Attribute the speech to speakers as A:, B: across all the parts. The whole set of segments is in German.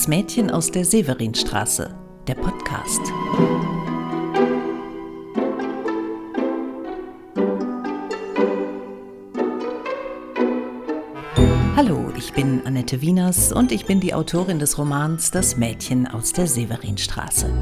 A: Das Mädchen aus der Severinstraße, der Podcast. Hallo, ich bin Annette Wieners und ich bin die Autorin des Romans Das Mädchen aus der Severinstraße.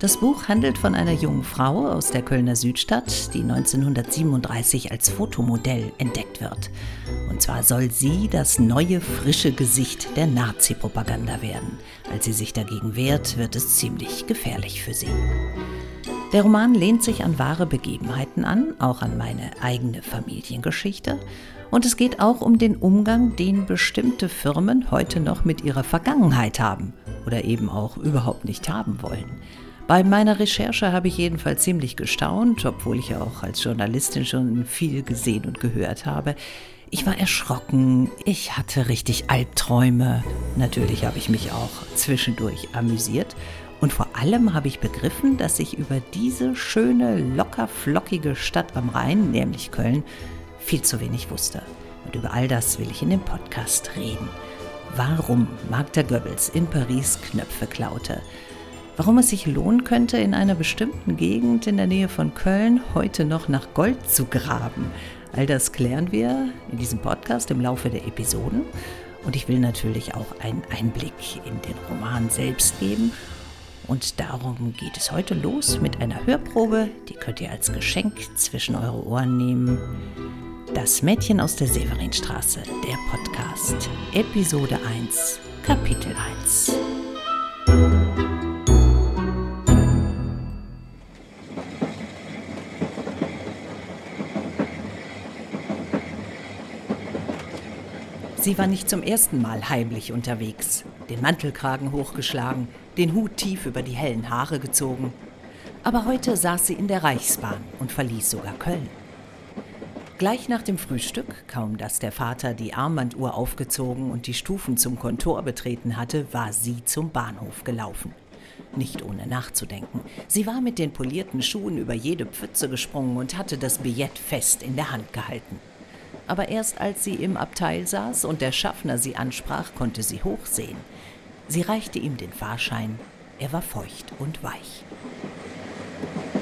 A: Das Buch handelt von einer jungen Frau aus der Kölner Südstadt, die 1937 als Fotomodell entdeckt wird. Und zwar soll sie das neue, frische Gesicht der Nazi-Propaganda werden. Als sie sich dagegen wehrt, wird es ziemlich gefährlich für sie. Der Roman lehnt sich an wahre Begebenheiten an, auch an meine eigene Familiengeschichte. Und es geht auch um den Umgang, den bestimmte Firmen heute noch mit ihrer Vergangenheit haben oder eben auch überhaupt nicht haben wollen. Bei meiner Recherche habe ich jedenfalls ziemlich gestaunt, obwohl ich ja auch als Journalistin schon viel gesehen und gehört habe. Ich war erschrocken, ich hatte richtig Albträume. Natürlich habe ich mich auch zwischendurch amüsiert. Und vor allem habe ich begriffen, dass ich über diese schöne, locker flockige Stadt am Rhein, nämlich Köln, viel zu wenig wusste. Und über all das will ich in dem Podcast reden. Warum Magda Goebbels in Paris Knöpfe klaute warum es sich lohnen könnte, in einer bestimmten Gegend in der Nähe von Köln heute noch nach Gold zu graben. All das klären wir in diesem Podcast im Laufe der Episoden. Und ich will natürlich auch einen Einblick in den Roman selbst geben. Und darum geht es heute los mit einer Hörprobe, die könnt ihr als Geschenk zwischen eure Ohren nehmen. Das Mädchen aus der Severinstraße, der Podcast, Episode 1, Kapitel 1. Sie war nicht zum ersten Mal heimlich unterwegs, den Mantelkragen hochgeschlagen, den Hut tief über die hellen Haare gezogen. Aber heute saß sie in der Reichsbahn und verließ sogar Köln. Gleich nach dem Frühstück, kaum dass der Vater die Armbanduhr aufgezogen und die Stufen zum Kontor betreten hatte, war sie zum Bahnhof gelaufen. Nicht ohne nachzudenken. Sie war mit den polierten Schuhen über jede Pfütze gesprungen und hatte das Billett fest in der Hand gehalten aber erst als sie im Abteil saß und der Schaffner sie ansprach, konnte sie hochsehen. Sie reichte ihm den Fahrschein, er war feucht und weich.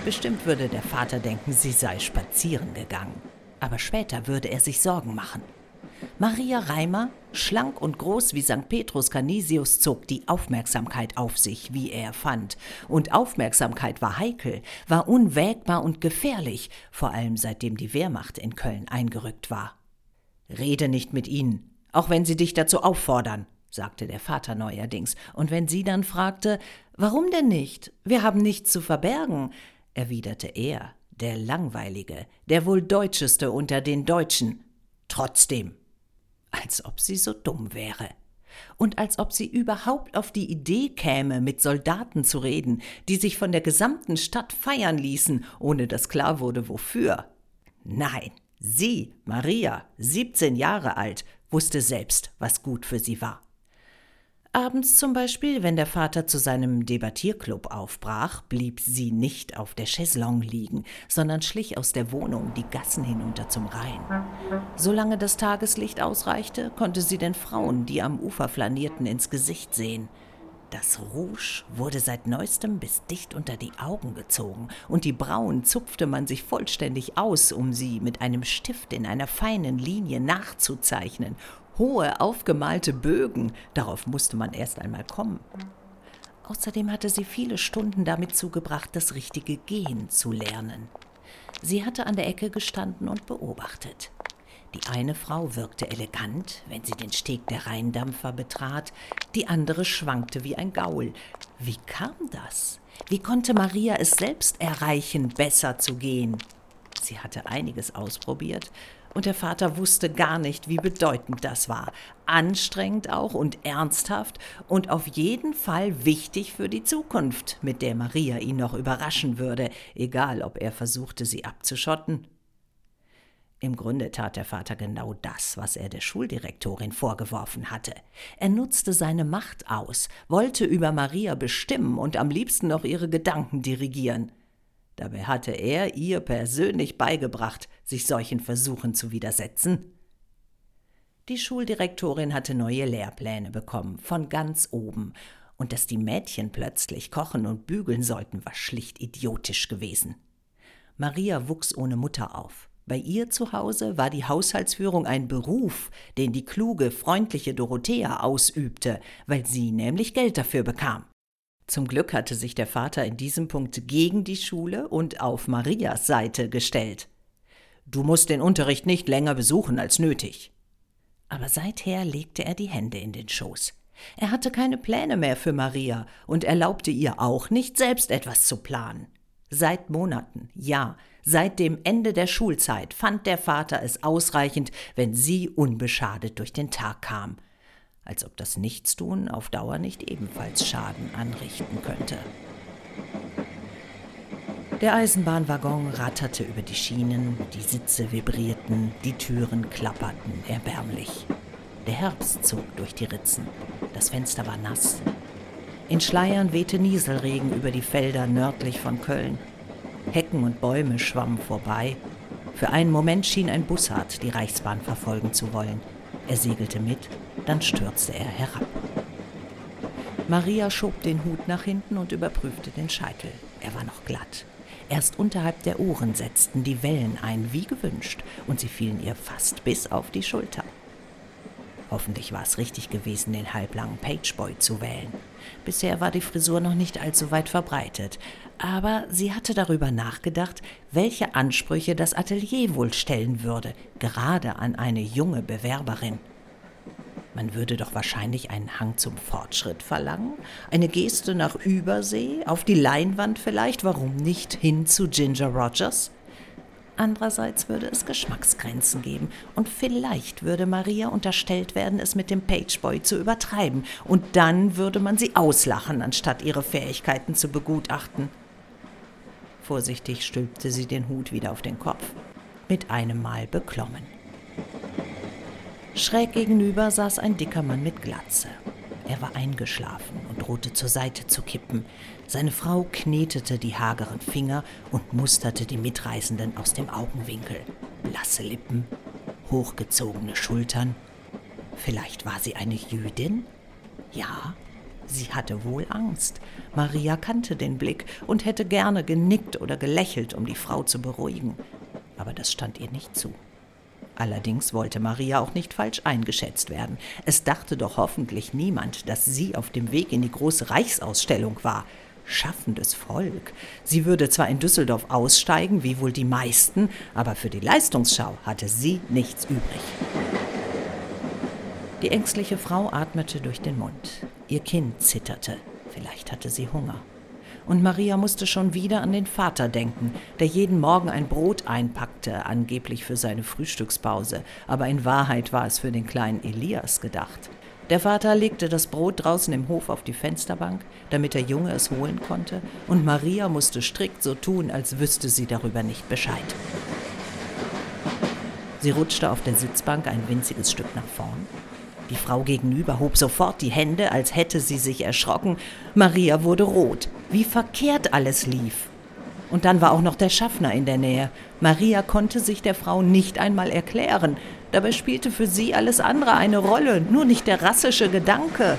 A: Bestimmt würde der Vater denken, sie sei spazieren gegangen, aber später würde er sich Sorgen machen. Maria Reimer, schlank und groß wie St. Petrus Canisius, zog die Aufmerksamkeit auf sich, wie er fand. Und Aufmerksamkeit war heikel, war unwägbar und gefährlich, vor allem seitdem die Wehrmacht in Köln eingerückt war. Rede nicht mit ihnen, auch wenn sie dich dazu auffordern, sagte der Vater neuerdings, und wenn sie dann fragte, warum denn nicht? Wir haben nichts zu verbergen, erwiderte er, der Langweilige, der wohl Deutscheste unter den Deutschen. Trotzdem. Als ob sie so dumm wäre. Und als ob sie überhaupt auf die Idee käme, mit Soldaten zu reden, die sich von der gesamten Stadt feiern ließen, ohne dass klar wurde, wofür. Nein, Sie, Maria, 17 Jahre alt, wusste selbst, was gut für sie war. Abends zum Beispiel, wenn der Vater zu seinem Debattierclub aufbrach, blieb sie nicht auf der Chaiselongue liegen, sondern schlich aus der Wohnung die Gassen hinunter zum Rhein. Solange das Tageslicht ausreichte, konnte sie den Frauen, die am Ufer flanierten, ins Gesicht sehen – das Rouge wurde seit neuestem bis dicht unter die Augen gezogen, und die Brauen zupfte man sich vollständig aus, um sie mit einem Stift in einer feinen Linie nachzuzeichnen. Hohe, aufgemalte Bögen, darauf musste man erst einmal kommen. Außerdem hatte sie viele Stunden damit zugebracht, das richtige Gehen zu lernen. Sie hatte an der Ecke gestanden und beobachtet. Die eine Frau wirkte elegant, wenn sie den Steg der Rheindampfer betrat, die andere schwankte wie ein Gaul. Wie kam das? Wie konnte Maria es selbst erreichen, besser zu gehen? Sie hatte einiges ausprobiert, und der Vater wusste gar nicht, wie bedeutend das war. Anstrengend auch und ernsthaft und auf jeden Fall wichtig für die Zukunft, mit der Maria ihn noch überraschen würde, egal ob er versuchte, sie abzuschotten im Grunde tat der Vater genau das, was er der Schuldirektorin vorgeworfen hatte. Er nutzte seine Macht aus, wollte über Maria bestimmen und am liebsten noch ihre Gedanken dirigieren. Dabei hatte er ihr persönlich beigebracht, sich solchen Versuchen zu widersetzen. Die Schuldirektorin hatte neue Lehrpläne bekommen, von ganz oben. Und dass die Mädchen plötzlich kochen und bügeln sollten, war schlicht idiotisch gewesen. Maria wuchs ohne Mutter auf. Bei ihr zu Hause war die Haushaltsführung ein Beruf, den die kluge, freundliche Dorothea ausübte, weil sie nämlich Geld dafür bekam. Zum Glück hatte sich der Vater in diesem Punkt gegen die Schule und auf Marias Seite gestellt. Du musst den Unterricht nicht länger besuchen als nötig. Aber seither legte er die Hände in den Schoß. Er hatte keine Pläne mehr für Maria und erlaubte ihr auch nicht, selbst etwas zu planen. Seit Monaten, ja, seit dem Ende der Schulzeit fand der Vater es ausreichend, wenn sie unbeschadet durch den Tag kam als ob das Nichtstun auf Dauer nicht ebenfalls Schaden anrichten könnte. Der Eisenbahnwaggon ratterte über die Schienen, die Sitze vibrierten, die Türen klapperten erbärmlich. Der Herbst zog durch die Ritzen, das Fenster war nass. In Schleiern wehte Nieselregen über die Felder nördlich von Köln. Hecken und Bäume schwammen vorbei. Für einen Moment schien ein Bussard die Reichsbahn verfolgen zu wollen. Er segelte mit, dann stürzte er herab. Maria schob den Hut nach hinten und überprüfte den Scheitel. Er war noch glatt. Erst unterhalb der Ohren setzten die Wellen ein, wie gewünscht, und sie fielen ihr fast bis auf die Schulter. Hoffentlich war es richtig gewesen, den halblangen Pageboy zu wählen. Bisher war die Frisur noch nicht allzu weit verbreitet, aber sie hatte darüber nachgedacht, welche Ansprüche das Atelier wohl stellen würde, gerade an eine junge Bewerberin. Man würde doch wahrscheinlich einen Hang zum Fortschritt verlangen, eine Geste nach Übersee, auf die Leinwand vielleicht, warum nicht hin zu Ginger Rogers? Andererseits würde es Geschmacksgrenzen geben und vielleicht würde Maria unterstellt werden, es mit dem Pageboy zu übertreiben und dann würde man sie auslachen, anstatt ihre Fähigkeiten zu begutachten. Vorsichtig stülpte sie den Hut wieder auf den Kopf, mit einem Mal beklommen. Schräg gegenüber saß ein dicker Mann mit Glatze. Er war eingeschlafen und drohte zur Seite zu kippen. Seine Frau knetete die hageren Finger und musterte die Mitreisenden aus dem Augenwinkel. Blasse Lippen, hochgezogene Schultern. Vielleicht war sie eine Jüdin? Ja, sie hatte wohl Angst. Maria kannte den Blick und hätte gerne genickt oder gelächelt, um die Frau zu beruhigen. Aber das stand ihr nicht zu. Allerdings wollte Maria auch nicht falsch eingeschätzt werden. Es dachte doch hoffentlich niemand, dass sie auf dem Weg in die große Reichsausstellung war. Schaffendes Volk. Sie würde zwar in Düsseldorf aussteigen, wie wohl die meisten, aber für die Leistungsschau hatte sie nichts übrig. Die ängstliche Frau atmete durch den Mund. Ihr Kind zitterte. Vielleicht hatte sie Hunger und Maria musste schon wieder an den Vater denken, der jeden Morgen ein Brot einpackte, angeblich für seine Frühstückspause, aber in Wahrheit war es für den kleinen Elias gedacht. Der Vater legte das Brot draußen im Hof auf die Fensterbank, damit der Junge es holen konnte, und Maria musste strikt so tun, als wüsste sie darüber nicht Bescheid. Sie rutschte auf der Sitzbank ein winziges Stück nach vorn, die Frau gegenüber hob sofort die Hände, als hätte sie sich erschrocken. Maria wurde rot. Wie verkehrt alles lief. Und dann war auch noch der Schaffner in der Nähe. Maria konnte sich der Frau nicht einmal erklären. Dabei spielte für sie alles andere eine Rolle, nur nicht der rassische Gedanke.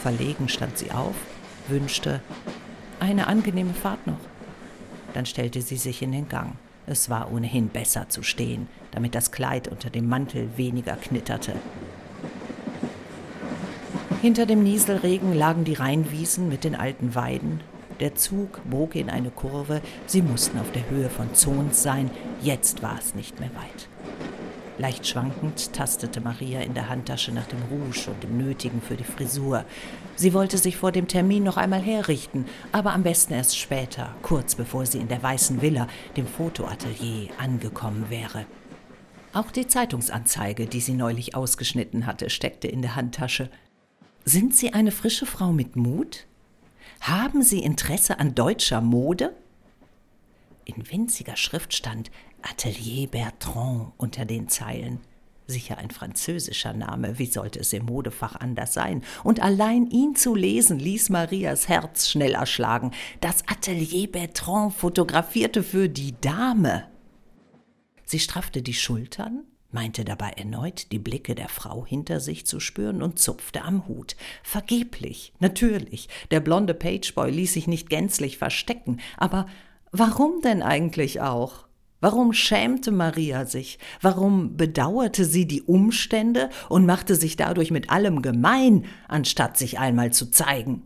A: Verlegen stand sie auf, wünschte eine angenehme Fahrt noch. Dann stellte sie sich in den Gang. Es war ohnehin besser zu stehen, damit das Kleid unter dem Mantel weniger knitterte. Hinter dem Nieselregen lagen die Rheinwiesen mit den alten Weiden. Der Zug bog in eine Kurve, sie mussten auf der Höhe von Zons sein, jetzt war es nicht mehr weit. Leicht schwankend tastete Maria in der Handtasche nach dem Rouge und dem Nötigen für die Frisur. Sie wollte sich vor dem Termin noch einmal herrichten, aber am besten erst später, kurz bevor sie in der Weißen Villa, dem Fotoatelier, angekommen wäre. Auch die Zeitungsanzeige, die sie neulich ausgeschnitten hatte, steckte in der Handtasche. Sind Sie eine frische Frau mit Mut? Haben Sie Interesse an deutscher Mode? In winziger Schrift stand Atelier Bertrand unter den Zeilen. Sicher ein französischer Name, wie sollte es im Modefach anders sein? Und allein ihn zu lesen, ließ Marias Herz schneller schlagen. Das Atelier Bertrand fotografierte für die Dame. Sie straffte die Schultern, meinte dabei erneut die Blicke der Frau hinter sich zu spüren und zupfte am Hut. Vergeblich, natürlich. Der blonde Pageboy ließ sich nicht gänzlich verstecken, aber warum denn eigentlich auch? Warum schämte Maria sich? Warum bedauerte sie die Umstände und machte sich dadurch mit allem gemein, anstatt sich einmal zu zeigen?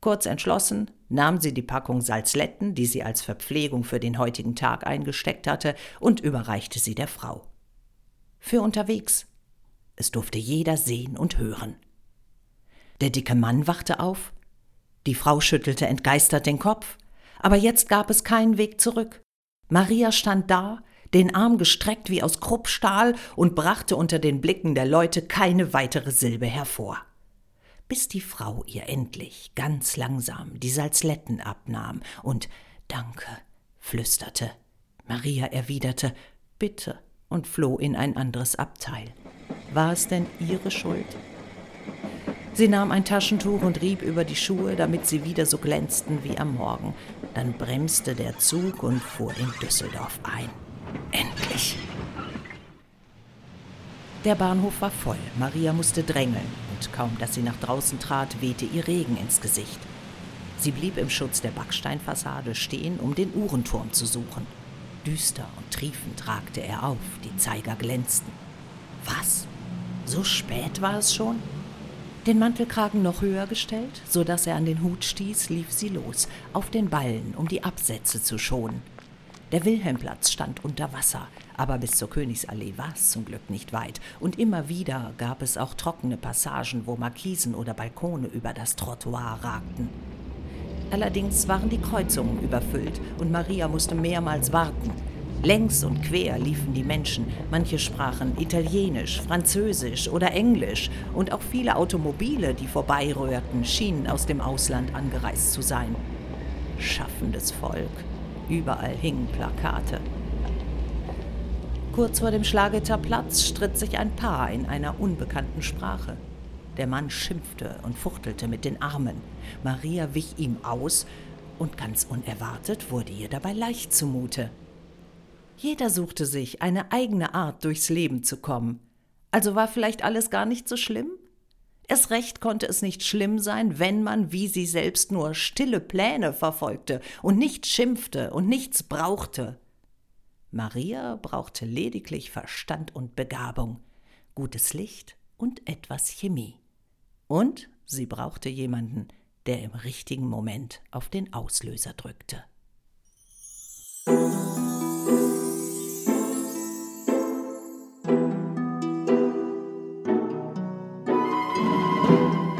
A: Kurz entschlossen nahm sie die Packung Salzletten, die sie als Verpflegung für den heutigen Tag eingesteckt hatte, und überreichte sie der Frau. Für unterwegs. Es durfte jeder sehen und hören. Der dicke Mann wachte auf. Die Frau schüttelte entgeistert den Kopf. Aber jetzt gab es keinen Weg zurück. Maria stand da, den Arm gestreckt wie aus Kruppstahl und brachte unter den Blicken der Leute keine weitere Silbe hervor. Bis die Frau ihr endlich ganz langsam die Salzletten abnahm und Danke flüsterte. Maria erwiderte Bitte und floh in ein anderes Abteil. War es denn ihre Schuld? Sie nahm ein Taschentuch und rieb über die Schuhe, damit sie wieder so glänzten wie am Morgen. Dann bremste der Zug und fuhr in Düsseldorf ein. Endlich. Der Bahnhof war voll. Maria musste drängeln, und kaum dass sie nach draußen trat, wehte ihr Regen ins Gesicht. Sie blieb im Schutz der Backsteinfassade stehen, um den Uhrenturm zu suchen. Düster und triefend ragte er auf, die Zeiger glänzten. Was? So spät war es schon? Den Mantelkragen noch höher gestellt, so dass er an den Hut stieß, lief sie los, auf den Ballen, um die Absätze zu schonen. Der Wilhelmplatz stand unter Wasser, aber bis zur Königsallee war es zum Glück nicht weit, und immer wieder gab es auch trockene Passagen, wo Markisen oder Balkone über das Trottoir ragten. Allerdings waren die Kreuzungen überfüllt und Maria musste mehrmals warten, Längs und quer liefen die Menschen. Manche sprachen Italienisch, Französisch oder Englisch und auch viele Automobile, die vorbeirührten, schienen aus dem Ausland angereist zu sein. Schaffendes Volk. Überall hingen Plakate. Kurz vor dem Schlageter Platz stritt sich ein Paar in einer unbekannten Sprache. Der Mann schimpfte und fuchtelte mit den Armen. Maria wich ihm aus und ganz unerwartet wurde ihr dabei leicht zumute. Jeder suchte sich eine eigene Art durchs Leben zu kommen. Also war vielleicht alles gar nicht so schlimm? Erst recht konnte es nicht schlimm sein, wenn man wie sie selbst nur stille Pläne verfolgte und nicht schimpfte und nichts brauchte. Maria brauchte lediglich Verstand und Begabung, gutes Licht und etwas Chemie. Und sie brauchte jemanden, der im richtigen Moment auf den Auslöser drückte.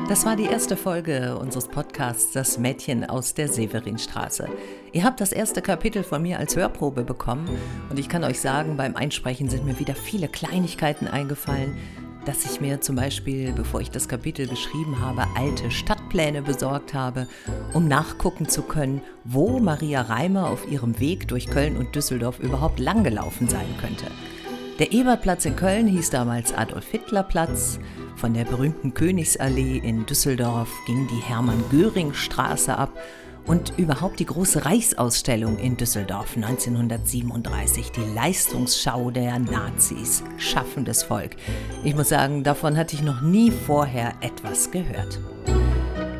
A: Das war die erste Folge unseres Podcasts Das Mädchen aus der Severinstraße. Ihr habt das erste Kapitel von mir als Hörprobe bekommen und ich kann euch sagen, beim Einsprechen sind mir wieder viele Kleinigkeiten eingefallen, dass ich mir zum Beispiel, bevor ich das Kapitel geschrieben habe, alte Stadtpläne besorgt habe, um nachgucken zu können, wo Maria Reimer auf ihrem Weg durch Köln und Düsseldorf überhaupt langgelaufen sein könnte. Der Ebertplatz in Köln hieß damals Adolf-Hitler-Platz. Von der berühmten Königsallee in Düsseldorf ging die Hermann-Göring-Straße ab und überhaupt die große Reichsausstellung in Düsseldorf 1937, die Leistungsschau der Nazis, schaffendes Volk. Ich muss sagen, davon hatte ich noch nie vorher etwas gehört.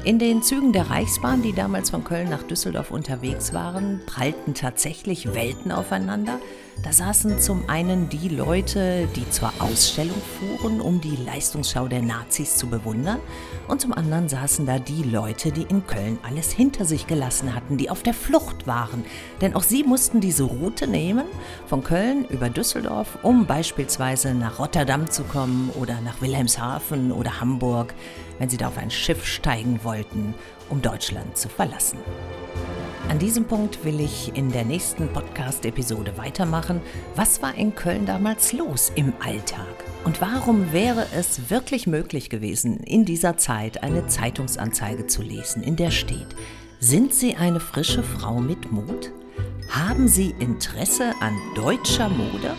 A: In den Zügen der Reichsbahn, die damals von Köln nach Düsseldorf unterwegs waren, prallten tatsächlich Welten aufeinander. Da saßen zum einen die Leute, die zur Ausstellung fuhren, um die Leistungsschau der Nazis zu bewundern, und zum anderen saßen da die Leute, die in Köln alles hinter sich gelassen hatten, die auf der Flucht waren. Denn auch sie mussten diese Route nehmen, von Köln über Düsseldorf, um beispielsweise nach Rotterdam zu kommen oder nach Wilhelmshaven oder Hamburg, wenn sie da auf ein Schiff steigen wollten, um Deutschland zu verlassen. An diesem Punkt will ich in der nächsten Podcast-Episode weitermachen. Was war in Köln damals los im Alltag? Und warum wäre es wirklich möglich gewesen, in dieser Zeit eine Zeitungsanzeige zu lesen, in der steht, sind Sie eine frische Frau mit Mut? Haben Sie Interesse an deutscher Mode?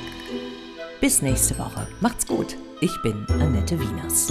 A: Bis nächste Woche. Macht's gut. Ich bin Annette Wieners.